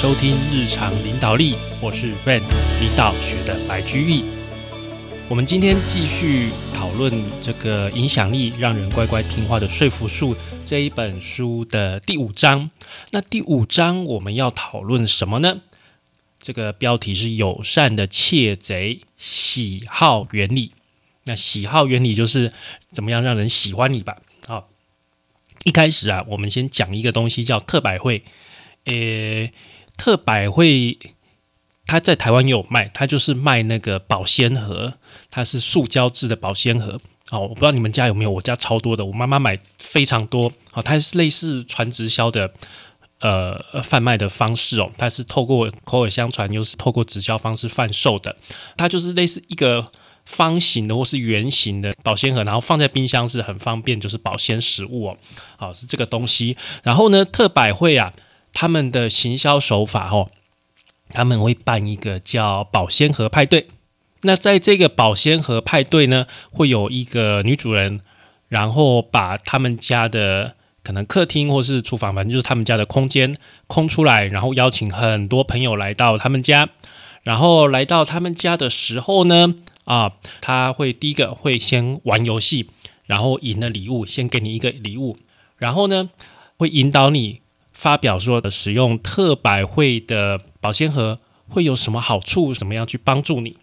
收听日常领导力，我是 Van 领导学的白居易。我们今天继续讨论这个影响力让人乖乖听话的说服术这一本书的第五章。那第五章我们要讨论什么呢？这个标题是友善的窃贼喜好原理。那喜好原理就是怎么样让人喜欢你吧。好，一开始啊，我们先讲一个东西叫特百惠。呃，特百惠它在台湾也有卖，它就是卖那个保鲜盒，它是塑胶制的保鲜盒。哦，我不知道你们家有没有，我家超多的，我妈妈买非常多。好，它是类似传直销的呃贩卖的方式哦，它是透过口耳相传，又是透过直销方式贩售的。它就是类似一个方形的或是圆形的保鲜盒，然后放在冰箱是很方便，就是保鲜食物哦。好，是这个东西。然后呢，特百惠啊。他们的行销手法哦，他们会办一个叫保鲜盒派对。那在这个保鲜盒派对呢，会有一个女主人，然后把他们家的可能客厅或是厨房，反正就是他们家的空间空出来，然后邀请很多朋友来到他们家。然后来到他们家的时候呢，啊，他会第一个会先玩游戏，然后赢了礼物，先给你一个礼物，然后呢会引导你。发表说的使用特百惠的保鲜盒会有什么好处？怎么样去帮助你？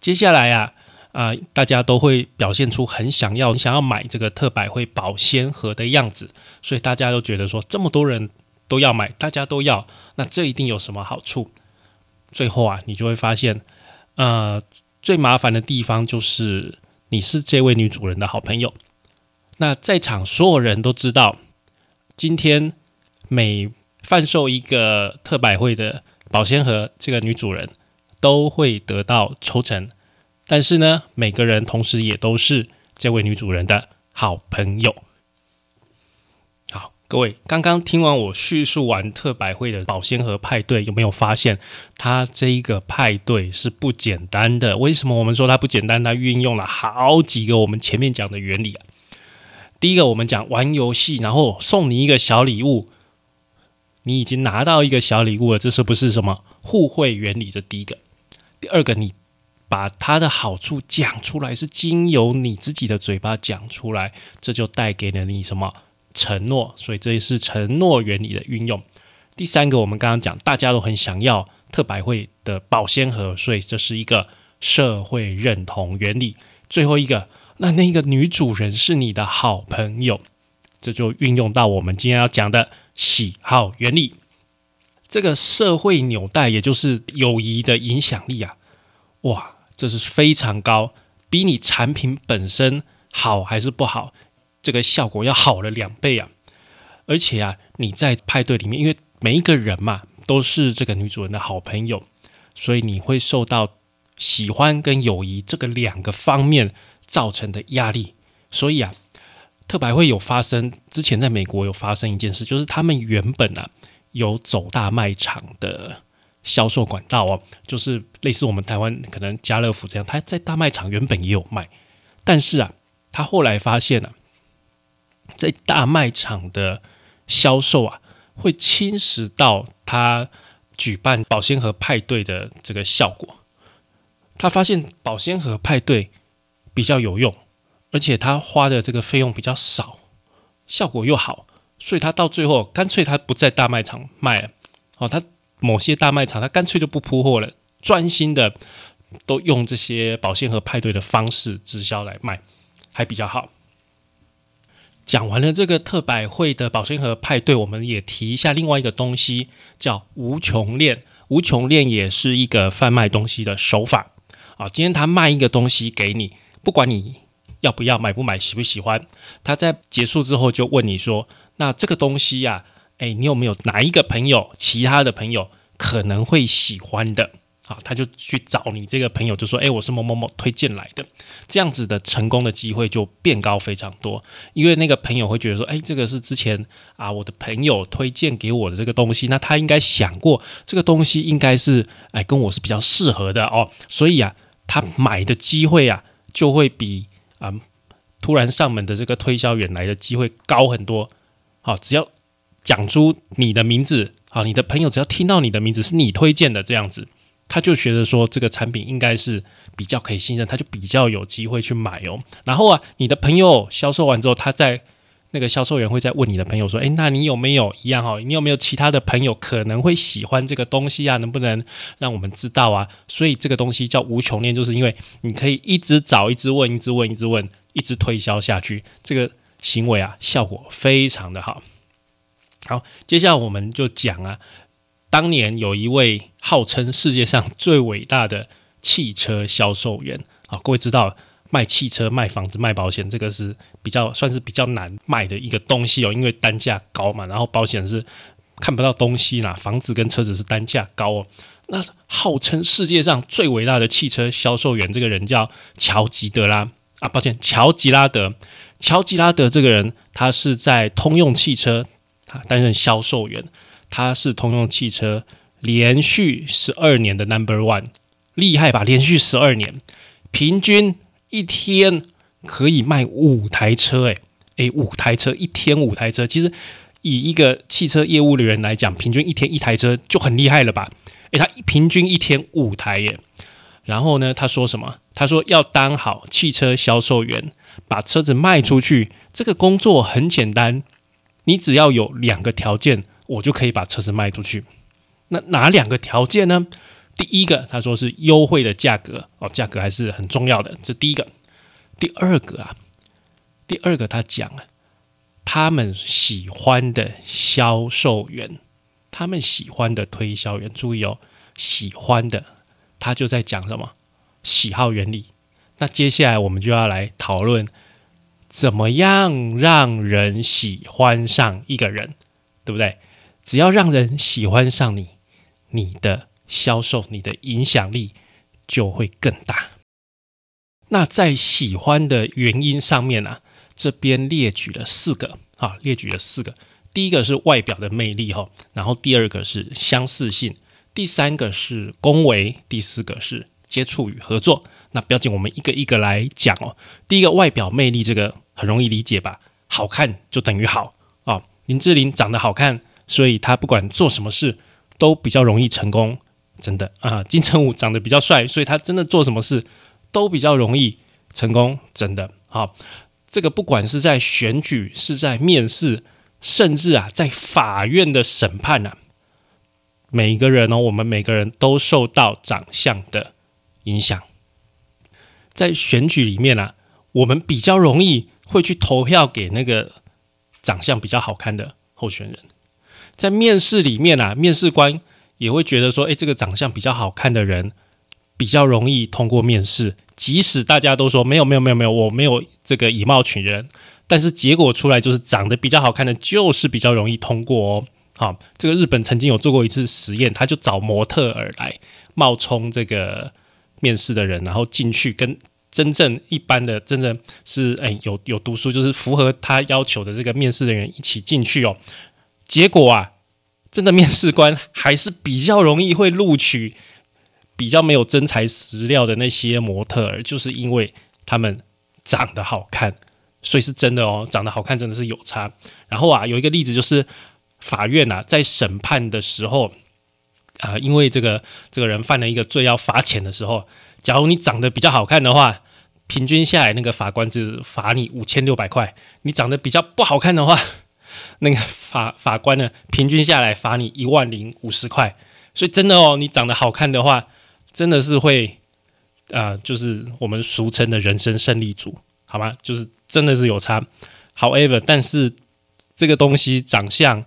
接下来啊啊，大家都会表现出很想要、想要买这个特百惠保鲜盒的样子，所以大家都觉得说，这么多人都要买，大家都要，那这一定有什么好处？最后啊，你就会发现，呃，最麻烦的地方就是你是这位女主人的好朋友，那在场所有人都知道。今天每贩售一个特百惠的保鲜盒，这个女主人都会得到抽成。但是呢，每个人同时也都是这位女主人的好朋友。好，各位刚刚听完我叙述完特百惠的保鲜盒派对，有没有发现它这一个派对是不简单的？为什么我们说它不简单？它运用了好几个我们前面讲的原理啊。第一个，我们讲玩游戏，然后送你一个小礼物，你已经拿到一个小礼物了，这是不是什么互惠原理？这第一个。第二个，你把它的好处讲出来，是经由你自己的嘴巴讲出来，这就带给了你什么承诺？所以这也是承诺原理的运用。第三个，我们刚刚讲，大家都很想要特百惠的保鲜盒，所以这是一个社会认同原理。最后一个。那那个女主人是你的好朋友，这就运用到我们今天要讲的喜好原理。这个社会纽带，也就是友谊的影响力啊，哇，这是非常高，比你产品本身好还是不好，这个效果要好了两倍啊！而且啊，你在派对里面，因为每一个人嘛都是这个女主人的好朋友，所以你会受到喜欢跟友谊这个两个方面。造成的压力，所以啊，特白会有发生。之前在美国有发生一件事，就是他们原本啊有走大卖场的销售管道哦，就是类似我们台湾可能家乐福这样，他在大卖场原本也有卖，但是啊，他后来发现啊，在大卖场的销售啊，会侵蚀到他举办保鲜盒派对的这个效果。他发现保鲜盒派对。比较有用，而且他花的这个费用比较少，效果又好，所以他到最后干脆他不在大卖场卖了。哦，他某些大卖场他干脆就不铺货了，专心的都用这些保鲜盒派对的方式直销来卖，还比较好。讲完了这个特百惠的保鲜盒派对，我们也提一下另外一个东西，叫无穷链。无穷链也是一个贩卖东西的手法。啊，今天他卖一个东西给你。不管你要不要买不买喜不喜欢，他在结束之后就问你说：“那这个东西呀，哎，你有没有哪一个朋友，其他的朋友可能会喜欢的？”啊，他就去找你这个朋友，就说：“哎，我是某某某推荐来的。”这样子的成功的机会就变高非常多，因为那个朋友会觉得说：“哎，这个是之前啊我的朋友推荐给我的这个东西，那他应该想过这个东西应该是哎跟我是比较适合的哦，所以啊，他买的机会啊。”就会比啊突然上门的这个推销员来的机会高很多。好，只要讲出你的名字好，你的朋友只要听到你的名字是你推荐的这样子，他就觉得说这个产品应该是比较可以信任，他就比较有机会去买哦。然后啊，你的朋友销售完之后，他在那个销售员会再问你的朋友说：“诶，那你有没有一样哈？你有没有其他的朋友可能会喜欢这个东西啊？能不能让我们知道啊？”所以这个东西叫无穷链，就是因为你可以一直找、一直问、一直问、一直问、一直推销下去，这个行为啊，效果非常的好。好，接下来我们就讲啊，当年有一位号称世界上最伟大的汽车销售员啊，各位知道。卖汽车、卖房子、卖保险，这个是比较算是比较难卖的一个东西哦，因为单价高嘛。然后保险是看不到东西啦，房子跟车子是单价高哦。那号称世界上最伟大的汽车销售员，这个人叫乔吉德拉啊，抱歉，乔吉拉德。乔吉拉德这个人，他是在通用汽车他担任销售员，他是通用汽车连续十二年的 Number One，厉害吧？连续十二年，平均。一天可以卖五台车，诶诶，五台车，一天五台车，其实以一个汽车业务的人来讲，平均一天一台车就很厉害了吧？诶，他平均一天五台耶。然后呢，他说什么？他说要当好汽车销售员，把车子卖出去，这个工作很简单，你只要有两个条件，我就可以把车子卖出去。那哪两个条件呢？第一个，他说是优惠的价格哦，价格还是很重要的。这第一个，第二个啊，第二个他讲了，他们喜欢的销售员，他们喜欢的推销员，注意哦，喜欢的，他就在讲什么喜好原理。那接下来我们就要来讨论，怎么样让人喜欢上一个人，对不对？只要让人喜欢上你，你的。销售你的影响力就会更大。那在喜欢的原因上面呢，这边列举了四个啊，列举了四个。第一个是外表的魅力哈，然后第二个是相似性，第三个是恭维，第四个是接触与合作。那不要紧，我们一个一个来讲哦。第一个外表魅力，这个很容易理解吧？好看就等于好啊。林志玲长得好看，所以她不管做什么事都比较容易成功。真的啊，金城武长得比较帅，所以他真的做什么事都比较容易成功。真的好，这个不管是在选举，是在面试，甚至啊，在法院的审判啊，每一个人哦，我们每个人都受到长相的影响。在选举里面啊，我们比较容易会去投票给那个长相比较好看的候选人。在面试里面啊，面试官。也会觉得说，诶，这个长相比较好看的人比较容易通过面试。即使大家都说没有没有没有没有，我没有这个以貌取人，但是结果出来就是长得比较好看的，就是比较容易通过哦。好，这个日本曾经有做过一次实验，他就找模特儿来冒充这个面试的人，然后进去跟真正一般的真的是诶有有读书，就是符合他要求的这个面试的人一起进去哦。结果啊。真的面试官还是比较容易会录取比较没有真材实料的那些模特儿，就是因为他们长得好看，所以是真的哦，长得好看真的是有差。然后啊，有一个例子就是法院啊在审判的时候啊，因为这个这个人犯了一个罪要罚钱的时候，假如你长得比较好看的话，平均下来那个法官是罚你五千六百块；你长得比较不好看的话，那个法 法官呢，平均下来罚你一万零五十块，所以真的哦，你长得好看的话，真的是会啊，就是我们俗称的人生胜利组，好吗？就是真的是有差。However，但是这个东西长相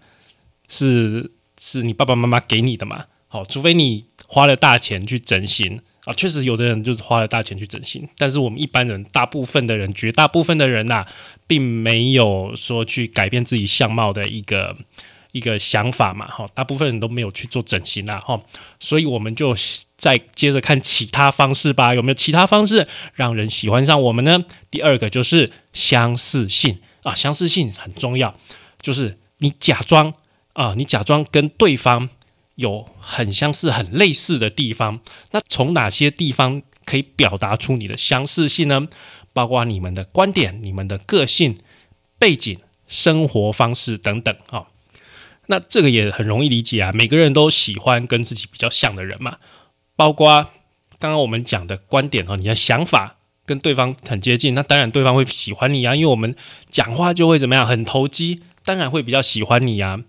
是是你爸爸妈妈给你的嘛？好，除非你花了大钱去整形。啊，确实有的人就是花了大钱去整形，但是我们一般人，大部分的人，绝大部分的人呐，并没有说去改变自己相貌的一个一个想法嘛，哈，大部分人都没有去做整形啊，哈，所以我们就再接着看其他方式吧，有没有其他方式让人喜欢上我们呢？第二个就是相似性啊，相似性很重要，就是你假装啊，你假装跟对方。有很相似、很类似的地方，那从哪些地方可以表达出你的相似性呢？包括你们的观点、你们的个性、背景、生活方式等等啊。那这个也很容易理解啊，每个人都喜欢跟自己比较像的人嘛，包括刚刚我们讲的观点哦，你的想法跟对方很接近，那当然对方会喜欢你啊，因为我们讲话就会怎么样，很投机，当然会比较喜欢你啊。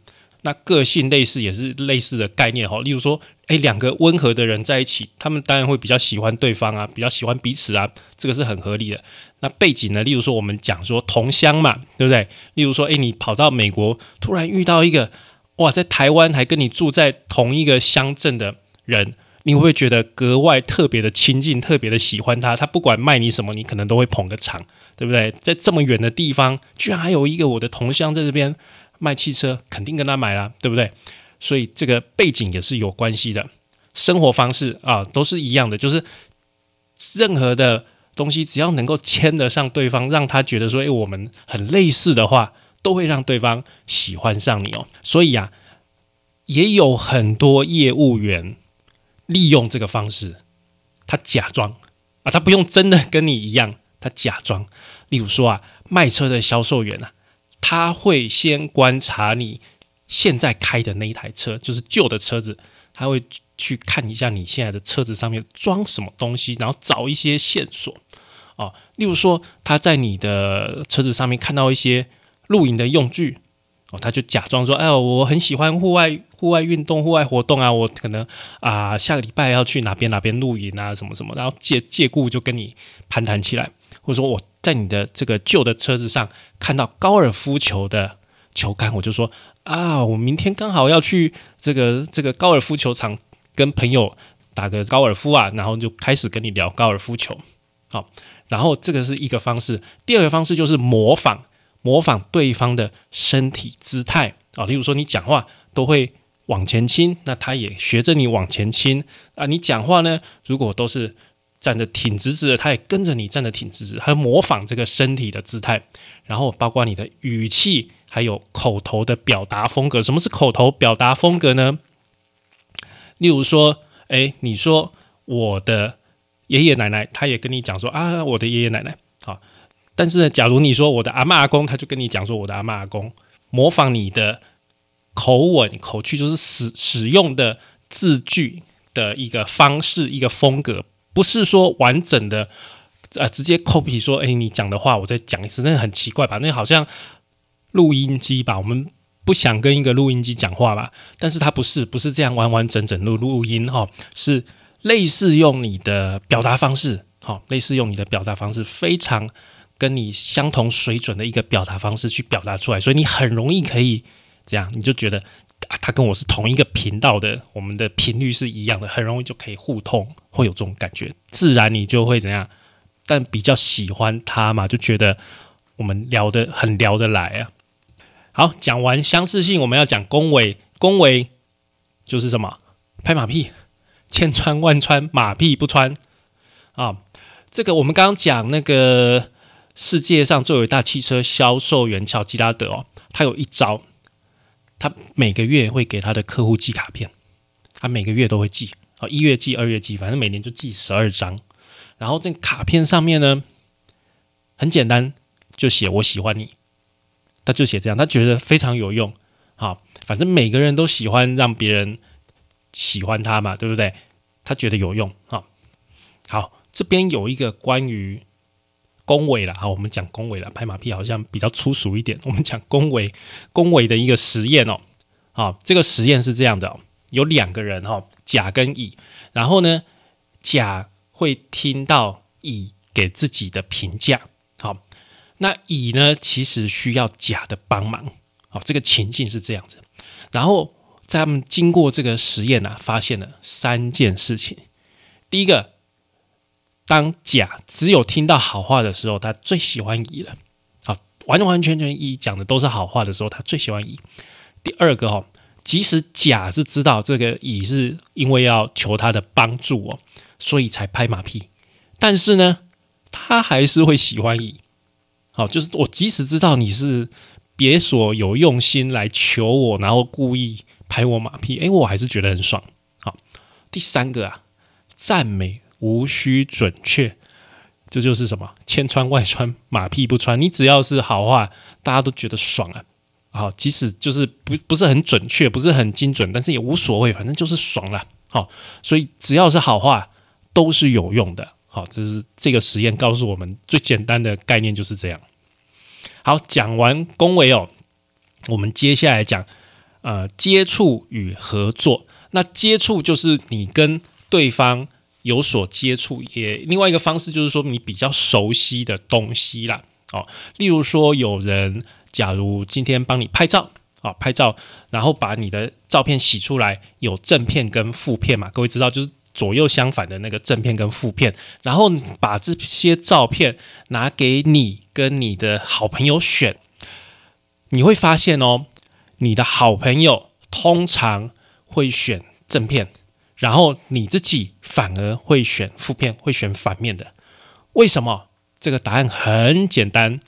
那个性类似也是类似的概念哈，例如说，诶，两个温和的人在一起，他们当然会比较喜欢对方啊，比较喜欢彼此啊，这个是很合理的。那背景呢？例如说，我们讲说同乡嘛，对不对？例如说，诶，你跑到美国，突然遇到一个哇，在台湾还跟你住在同一个乡镇的人，你会不会觉得格外特别的亲近，特别的喜欢他？他不管卖你什么，你可能都会捧个场，对不对？在这么远的地方，居然还有一个我的同乡在这边。卖汽车肯定跟他买了，对不对？所以这个背景也是有关系的，生活方式啊都是一样的，就是任何的东西只要能够牵得上对方，让他觉得说，诶，我们很类似的话，都会让对方喜欢上你哦。所以啊，也有很多业务员利用这个方式，他假装啊，他不用真的跟你一样，他假装。例如说啊，卖车的销售员啊。他会先观察你现在开的那一台车，就是旧的车子，他会去看一下你现在的车子上面装什么东西，然后找一些线索哦。例如说，他在你的车子上面看到一些露营的用具哦，他就假装说：“哎呦，我很喜欢户外户外运动、户外活动啊，我可能啊下个礼拜要去哪边哪边露营啊，什么什么。”然后借借故就跟你攀谈起来，或者说我。在你的这个旧的车子上看到高尔夫球的球杆，我就说啊，我明天刚好要去这个这个高尔夫球场跟朋友打个高尔夫啊，然后就开始跟你聊高尔夫球。好，然后这个是一个方式，第二个方式就是模仿模仿对方的身体姿态啊，例如说你讲话都会往前倾，那他也学着你往前倾啊，你讲话呢，如果都是。站得挺直直的，他也跟着你站得挺直直，他模仿这个身体的姿态，然后包括你的语气，还有口头的表达风格。什么是口头表达风格呢？例如说，哎，你说我的爷爷奶奶，他也跟你讲说啊，我的爷爷奶奶好。但是呢，假如你说我的阿妈阿公，他就跟你讲说我的阿妈阿公，模仿你的口吻口气，就是使使用的字句的一个方式，一个风格。不是说完整的，呃，直接 copy 说，哎，你讲的话我再讲一次，那很奇怪吧？那好像录音机吧？我们不想跟一个录音机讲话吧？但是它不是，不是这样完完整整录录音哈，是类似用你的表达方式，好，类似用你的表达方式，非常跟你相同水准的一个表达方式去表达出来，所以你很容易可以这样，你就觉得。啊，他跟我是同一个频道的，我们的频率是一样的，很容易就可以互通，会有这种感觉，自然你就会怎样？但比较喜欢他嘛，就觉得我们聊得很聊得来啊。好，讲完相似性，我们要讲恭维，恭维就是什么？拍马屁，千穿万穿，马屁不穿啊。这个我们刚刚讲那个世界上最伟大汽车销售员乔吉拉德哦，他有一招。他每个月会给他的客户寄卡片，他每个月都会寄，啊，一月寄，二月寄，反正每年就寄十二张。然后这卡片上面呢，很简单，就写我喜欢你，他就写这样，他觉得非常有用。好，反正每个人都喜欢让别人喜欢他嘛，对不对？他觉得有用。好，好，这边有一个关于。恭维了啊，我们讲恭维了，拍马屁好像比较粗俗一点。我们讲恭维，恭维的一个实验哦。好，这个实验是这样的：有两个人哈，甲跟乙，然后呢，甲会听到乙给自己的评价。好，那乙呢，其实需要甲的帮忙。好，这个情境是这样子。然后在他们经过这个实验呢，发现了三件事情。第一个。当甲只有听到好话的时候，他最喜欢乙了。好，完完全全乙讲的都是好话的时候，他最喜欢乙。第二个哈，即使甲是知道这个乙是因为要求他的帮助哦，所以才拍马屁，但是呢，他还是会喜欢乙。好，就是我即使知道你是别所有用心来求我，然后故意拍我马屁，诶，我还是觉得很爽。好，第三个啊，赞美。无需准确，这就是什么千穿万穿，马屁不穿。你只要是好话，大家都觉得爽啊好，即使就是不不是很准确，不是很精准，但是也无所谓，反正就是爽了。好，所以只要是好话都是有用的。好，这是这个实验告诉我们最简单的概念就是这样。好，讲完恭维哦，我们接下来讲呃接触与合作。那接触就是你跟对方有所接触，也另外一个方式就是说你比较熟悉的东西啦。哦，例如说有人。假如今天帮你拍照啊，拍照，然后把你的照片洗出来，有正片跟负片嘛？各位知道，就是左右相反的那个正片跟负片，然后把这些照片拿给你跟你的好朋友选，你会发现哦，你的好朋友通常会选正片，然后你自己反而会选负片，会选反面的。为什么？这个答案很简单。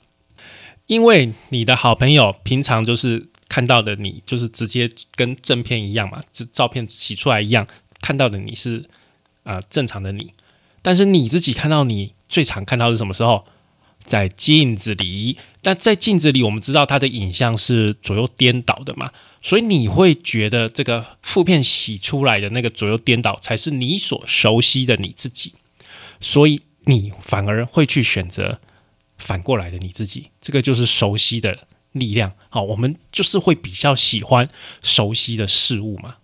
因为你的好朋友平常就是看到的你，就是直接跟正片一样嘛，就照片洗出来一样，看到的你是啊正常的你。但是你自己看到你最常看到是什么时候？在镜子里。但在镜子里，我们知道它的影像是左右颠倒的嘛，所以你会觉得这个负片洗出来的那个左右颠倒才是你所熟悉的你自己，所以你反而会去选择。反过来的你自己，这个就是熟悉的力量。好，我们就是会比较喜欢熟悉的事物嘛。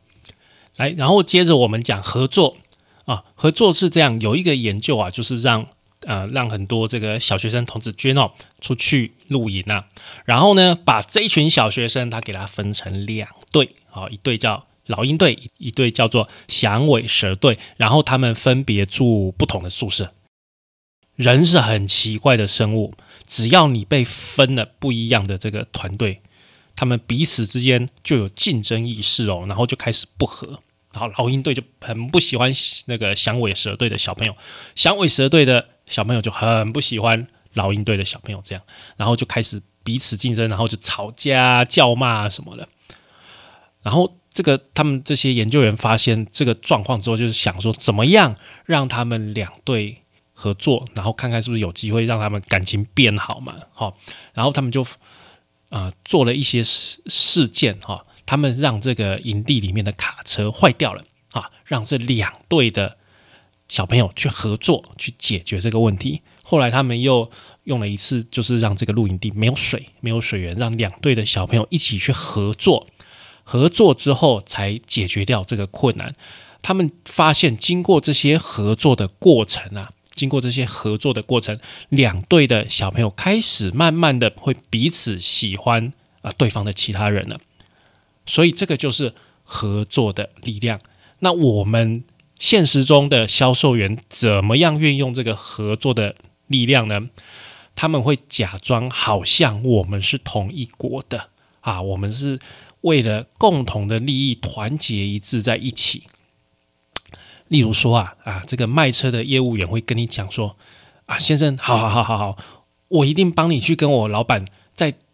来，然后接着我们讲合作啊，合作是这样，有一个研究啊，就是让呃让很多这个小学生童子军哦出去露营啊，然后呢把这一群小学生他给他分成两队，好，一队叫老鹰队，一队叫做响尾蛇队，然后他们分别住不同的宿舍。人是很奇怪的生物，只要你被分了不一样的这个团队，他们彼此之间就有竞争意识哦，然后就开始不和。然后老鹰队就很不喜欢那个响尾蛇队的小朋友，响尾蛇队的小朋友就很不喜欢老鹰队的小朋友，这样，然后就开始彼此竞争，然后就吵架、叫骂什么的。然后这个他们这些研究员发现这个状况之后，就是想说怎么样让他们两队。合作，然后看看是不是有机会让他们感情变好嘛？好，然后他们就啊做了一些事事件哈，他们让这个营地里面的卡车坏掉了啊，让这两队的小朋友去合作去解决这个问题。后来他们又用了一次，就是让这个露营地没有水，没有水源，让两队的小朋友一起去合作，合作之后才解决掉这个困难。他们发现，经过这些合作的过程啊。经过这些合作的过程，两队的小朋友开始慢慢的会彼此喜欢啊对方的其他人了，所以这个就是合作的力量。那我们现实中的销售员怎么样运用这个合作的力量呢？他们会假装好像我们是同一国的啊，我们是为了共同的利益团结一致在一起。例如说啊啊，这个卖车的业务员会跟你讲说啊，先生，好好好好好，我一定帮你去跟我老板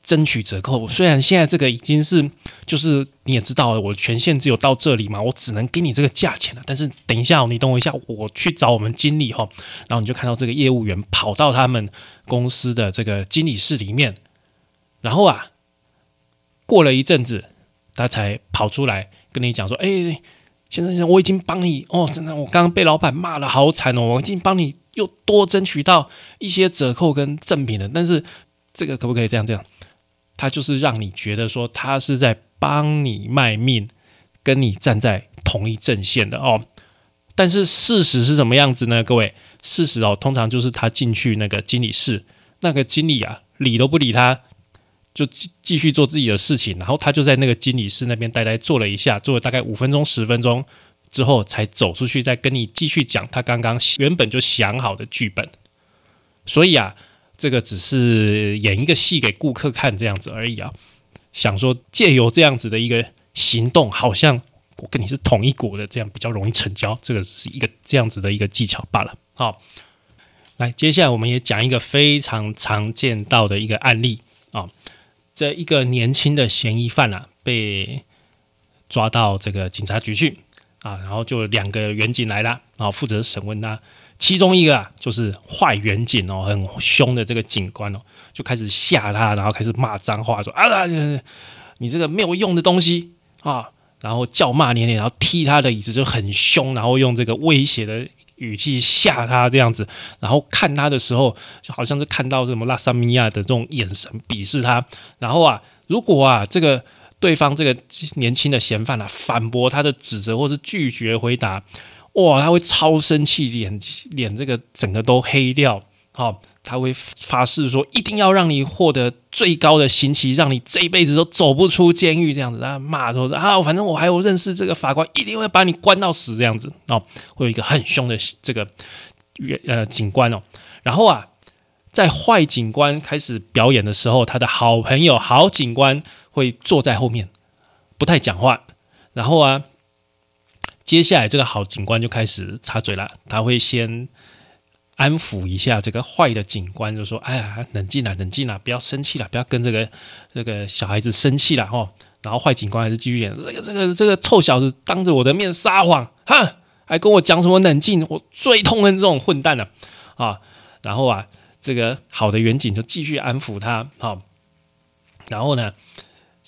争取折扣。虽然现在这个已经是就是你也知道了，我权限只有到这里嘛，我只能给你这个价钱了。但是等一下，你等我一下，我去找我们经理哈。然后你就看到这个业务员跑到他们公司的这个经理室里面，然后啊，过了一阵子，他才跑出来跟你讲说，哎。先生，先生，我已经帮你哦，真的，我刚刚被老板骂的好惨哦，我已经帮你又多争取到一些折扣跟赠品了。但是这个可不可以这样这样？他就是让你觉得说他是在帮你卖命，跟你站在同一阵线的哦。但是事实是什么样子呢？各位，事实哦，通常就是他进去那个经理室，那个经理啊，理都不理他。就继继续做自己的事情，然后他就在那个经理室那边呆呆坐了一下，坐了大概五分钟十分钟之后，才走出去，再跟你继续讲他刚刚原本就想好的剧本。所以啊，这个只是演一个戏给顾客看这样子而已啊。想说借由这样子的一个行动，好像我跟你是同一国的，这样比较容易成交。这个是一个这样子的一个技巧罢了。好，来，接下来我们也讲一个非常常见到的一个案例啊。这一个年轻的嫌疑犯啊，被抓到这个警察局去啊，然后就两个远警来了，然后负责审问他。其中一个啊，就是坏远警哦，很凶的这个警官哦，就开始吓他，然后开始骂脏话，说啊，你这个没有用的东西啊！然后叫骂连连，然后踢他的椅子就很凶，然后用这个威胁的语气吓他这样子，然后看他的时候就好像是看到什么拉萨米亚的这种眼神鄙视他。然后啊，如果啊这个对方这个年轻的嫌犯啊反驳他的指责或是拒绝回答，哇，他会超生气，脸脸这个整个都黑掉，好。他会发誓说，一定要让你获得最高的刑期，让你这一辈子都走不出监狱。这样子，他骂说啊，反正我还有认识这个法官，一定会把你关到死。这样子哦，会有一个很凶的这个呃警官哦。然后啊，在坏警官开始表演的时候，他的好朋友好警官会坐在后面，不太讲话。然后啊，接下来这个好警官就开始插嘴了，他会先。安抚一下这个坏的警官，就说：“哎呀，冷静啦，冷静啦，不要生气了，不要跟这个这个小孩子生气了哈。”然后坏警官还是继续演：“这个这个这个臭小子当着我的面撒谎，哼，还跟我讲什么冷静？我最痛恨这种混蛋了啊！”然后啊，这个好的远景就继续安抚他，好，然后呢？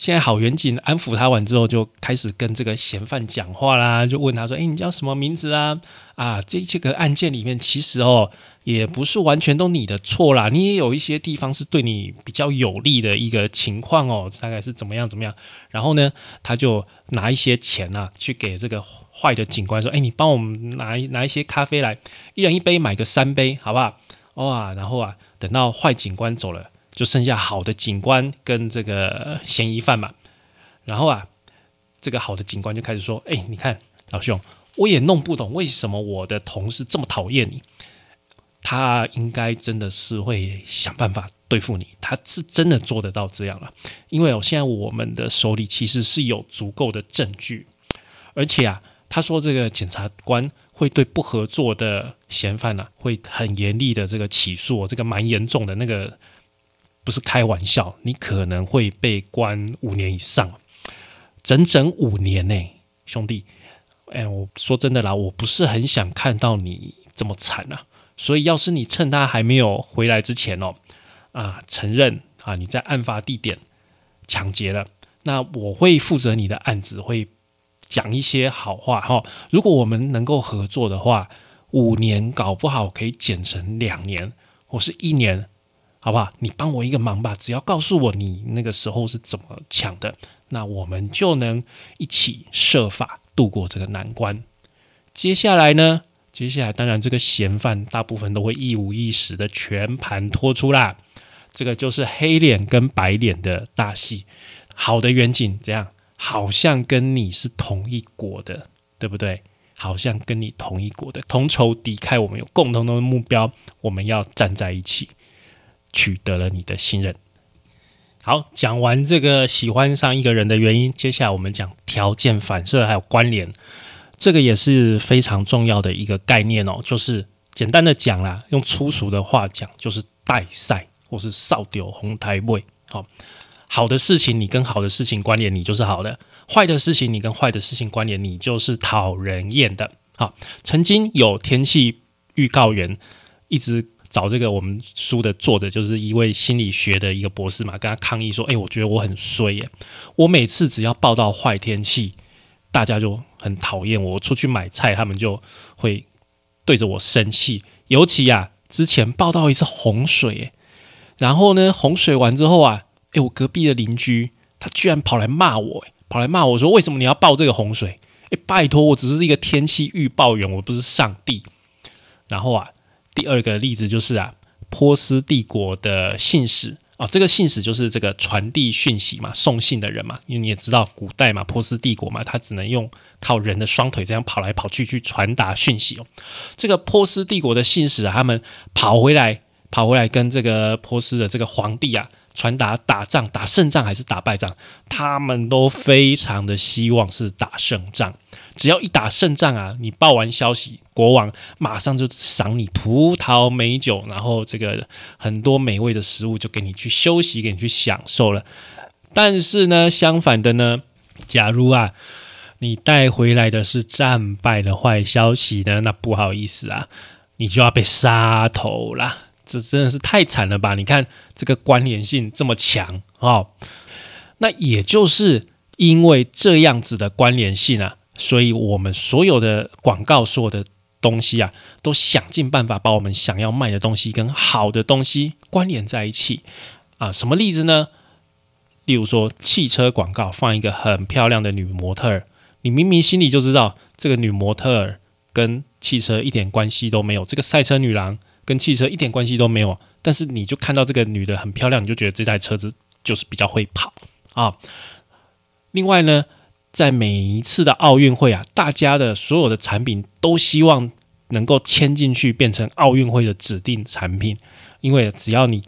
现在好远景安抚他完之后，就开始跟这个嫌犯讲话啦，就问他说：“哎，你叫什么名字啊？啊，这这个案件里面其实哦，也不是完全都你的错啦，你也有一些地方是对你比较有利的一个情况哦，大概是怎么样怎么样？然后呢，他就拿一些钱啊，去给这个坏的警官说：，哎，你帮我们拿拿一些咖啡来，一人一杯，买个三杯，好不好？哇，然后啊，等到坏警官走了。”就剩下好的警官跟这个嫌疑犯嘛，然后啊，这个好的警官就开始说：“哎，你看老兄，我也弄不懂为什么我的同事这么讨厌你，他应该真的是会想办法对付你，他是真的做得到这样了。因为哦，现在我们的手里其实是有足够的证据，而且啊，他说这个检察官会对不合作的嫌犯呢，会很严厉的这个起诉，这个蛮严重的那个。”不是开玩笑，你可能会被关五年以上，整整五年呢，兄弟。哎，我说真的啦，我不是很想看到你这么惨啊。所以，要是你趁他还没有回来之前哦，啊，承认啊你在案发地点抢劫了，那我会负责你的案子，会讲一些好话哈。如果我们能够合作的话，五年搞不好可以减成两年或是一年。好不好？你帮我一个忙吧，只要告诉我你那个时候是怎么抢的，那我们就能一起设法度过这个难关。接下来呢？接下来当然这个嫌犯大部分都会一五一十的全盘托出啦。这个就是黑脸跟白脸的大戏。好的远景怎样？好像跟你是同一国的，对不对？好像跟你同一国的，同仇敌忾，我们有共同的目标，我们要站在一起。取得了你的信任。好，讲完这个喜欢上一个人的原因，接下来我们讲条件反射还有关联，这个也是非常重要的一个概念哦。就是简单的讲啦，用粗俗的话讲，就是带赛或是扫丢红台位。好，好的事情你跟好的事情关联，你就是好的；坏的事情你跟坏的事情关联，你就是讨人厌的。好，曾经有天气预告员一直。找这个我们书的作者就是一位心理学的一个博士嘛，跟他抗议说：“哎，我觉得我很衰耶，我每次只要报到坏天气，大家就很讨厌我。出去买菜，他们就会对着我生气。尤其呀，之前报到一次洪水，然后呢，洪水完之后啊，哎，我隔壁的邻居他居然跑来骂我，跑来骂我说：为什么你要报这个洪水？哎，拜托，我只是一个天气预报员，我不是上帝。然后啊。第二个例子就是啊，波斯帝国的信使啊，这个信使就是这个传递讯息嘛，送信的人嘛。因为你也知道，古代嘛，波斯帝国嘛，他只能用靠人的双腿这样跑来跑去去传达讯息哦。这个波斯帝国的信使啊，他们跑回来，跑回来跟这个波斯的这个皇帝啊，传达打仗打胜仗还是打败仗，他们都非常的希望是打胜仗。只要一打胜仗啊，你报完消息，国王马上就赏你葡萄美酒，然后这个很多美味的食物就给你去休息，给你去享受了。但是呢，相反的呢，假如啊，你带回来的是战败的坏消息呢，那不好意思啊，你就要被杀头啦。这真的是太惨了吧？你看这个关联性这么强哦。那也就是因为这样子的关联性啊，所以我们所有的广告所有的东西啊，都想尽办法把我们想要卖的东西跟好的东西关联在一起啊。什么例子呢？例如说汽车广告放一个很漂亮的女模特儿，你明明心里就知道这个女模特儿跟汽车一点关系都没有，这个赛车女郎跟汽车一点关系都没有，但是你就看到这个女的很漂亮，你就觉得这台车子就是比较会跑啊。另外呢，在每一次的奥运会啊，大家的所有的产品都希望能够签进去，变成奥运会的指定产品，因为只要你。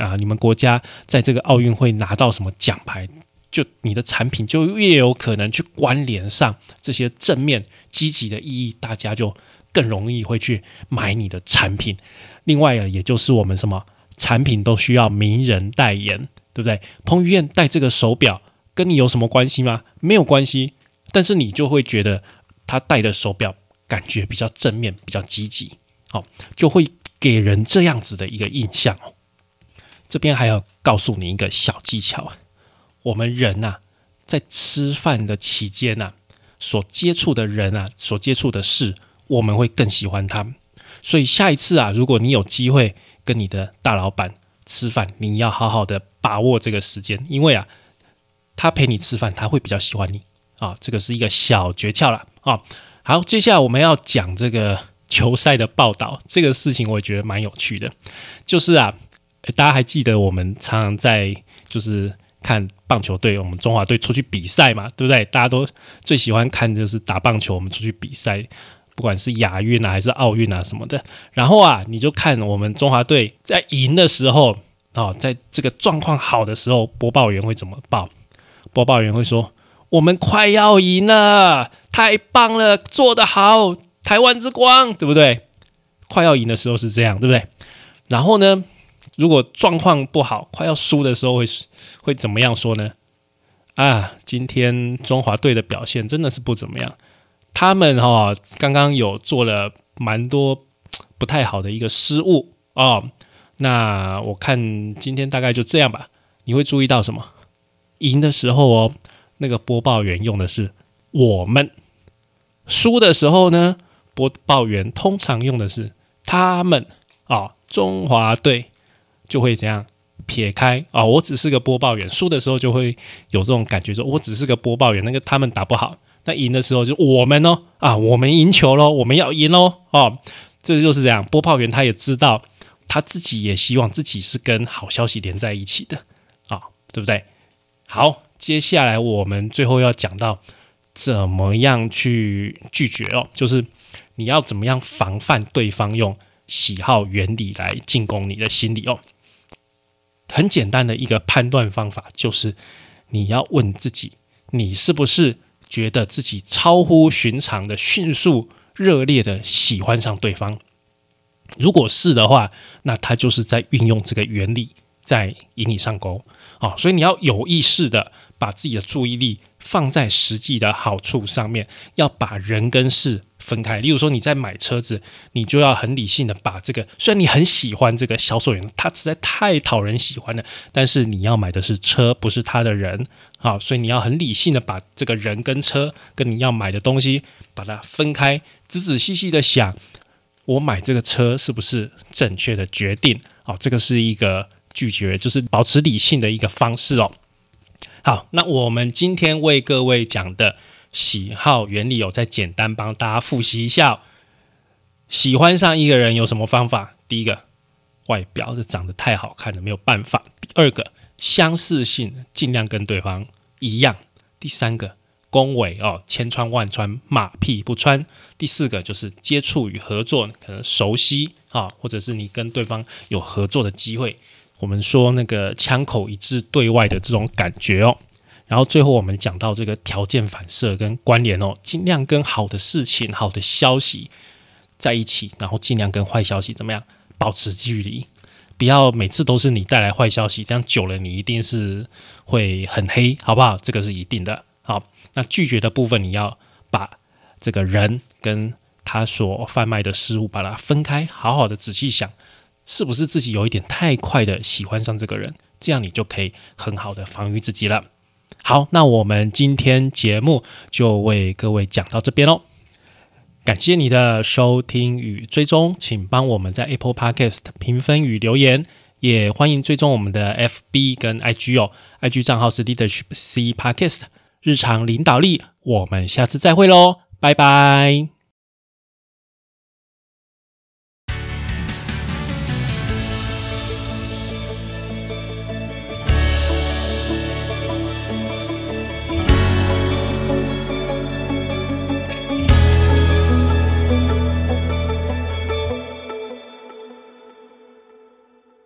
啊！你们国家在这个奥运会拿到什么奖牌，就你的产品就越有可能去关联上这些正面积极的意义，大家就更容易会去买你的产品。另外啊，也就是我们什么产品都需要名人代言，对不对？彭于晏戴这个手表跟你有什么关系吗？没有关系，但是你就会觉得他戴的手表感觉比较正面、比较积极，好，就会给人这样子的一个印象哦。这边还要告诉你一个小技巧啊，我们人呐，在吃饭的期间呐，所接触的人啊，所接触的事，我们会更喜欢他。所以下一次啊，如果你有机会跟你的大老板吃饭，你要好好的把握这个时间，因为啊，他陪你吃饭，他会比较喜欢你啊。这个是一个小诀窍了啊。好，接下来我们要讲这个球赛的报道，这个事情我也觉得蛮有趣的，就是啊。大家还记得我们常常在就是看棒球队，我们中华队出去比赛嘛，对不对？大家都最喜欢看就是打棒球，我们出去比赛，不管是亚运啊还是奥运啊什么的。然后啊，你就看我们中华队在赢的时候哦，在这个状况好的时候，播报员会怎么报？播报员会说：“我们快要赢了，太棒了，做得好，台湾之光，对不对？”快要赢的时候是这样，对不对？然后呢？如果状况不好，快要输的时候会会怎么样说呢？啊，今天中华队的表现真的是不怎么样。他们哈刚刚有做了蛮多不太好的一个失误哦。那我看今天大概就这样吧。你会注意到什么？赢的时候哦，那个播报员用的是我们；输的时候呢，播报员通常用的是他们啊，中华队。就会怎样撇开啊？我只是个播报员，输的时候就会有这种感觉，说我只是个播报员。那个他们打不好，那赢的时候就我们哦啊，我们赢球喽，我们要赢喽哦，这就是这样。播报员他也知道，他自己也希望自己是跟好消息连在一起的啊，对不对？好，接下来我们最后要讲到怎么样去拒绝哦，就是你要怎么样防范对方用喜好原理来进攻你的心理哦。很简单的一个判断方法，就是你要问自己：你是不是觉得自己超乎寻常的迅速、热烈的喜欢上对方？如果是的话，那他就是在运用这个原理，在引你上钩啊！所以你要有意识的把自己的注意力放在实际的好处上面，要把人跟事。分开，例如说你在买车子，你就要很理性的把这个，虽然你很喜欢这个销售员，他实在太讨人喜欢了，但是你要买的是车，不是他的人，好，所以你要很理性的把这个人跟车跟你要买的东西把它分开，仔仔细细的想，我买这个车是不是正确的决定？好，这个是一个拒绝，就是保持理性的一个方式哦。好，那我们今天为各位讲的。喜好原理有再简单帮大家复习一下，喜欢上一个人有什么方法？第一个，外表是长得太好看了，没有办法；第二个，相似性尽量跟对方一样；第三个，恭维哦，千穿万穿，马屁不穿；第四个就是接触与合作，可能熟悉啊，或者是你跟对方有合作的机会。我们说那个枪口一致对外的这种感觉哦。然后最后我们讲到这个条件反射跟关联哦，尽量跟好的事情、好的消息在一起，然后尽量跟坏消息怎么样保持距离，不要每次都是你带来坏消息，这样久了你一定是会很黑，好不好？这个是一定的。好，那拒绝的部分你要把这个人跟他所贩卖的事物把它分开，好好的仔细想，是不是自己有一点太快的喜欢上这个人，这样你就可以很好的防御自己了。好，那我们今天节目就为各位讲到这边喽。感谢你的收听与追踪，请帮我们在 Apple Podcast 评分与留言，也欢迎追踪我们的 FB 跟 IG 哦。IG 账号是 Leadership C Podcast 日常领导力。我们下次再会喽，拜拜。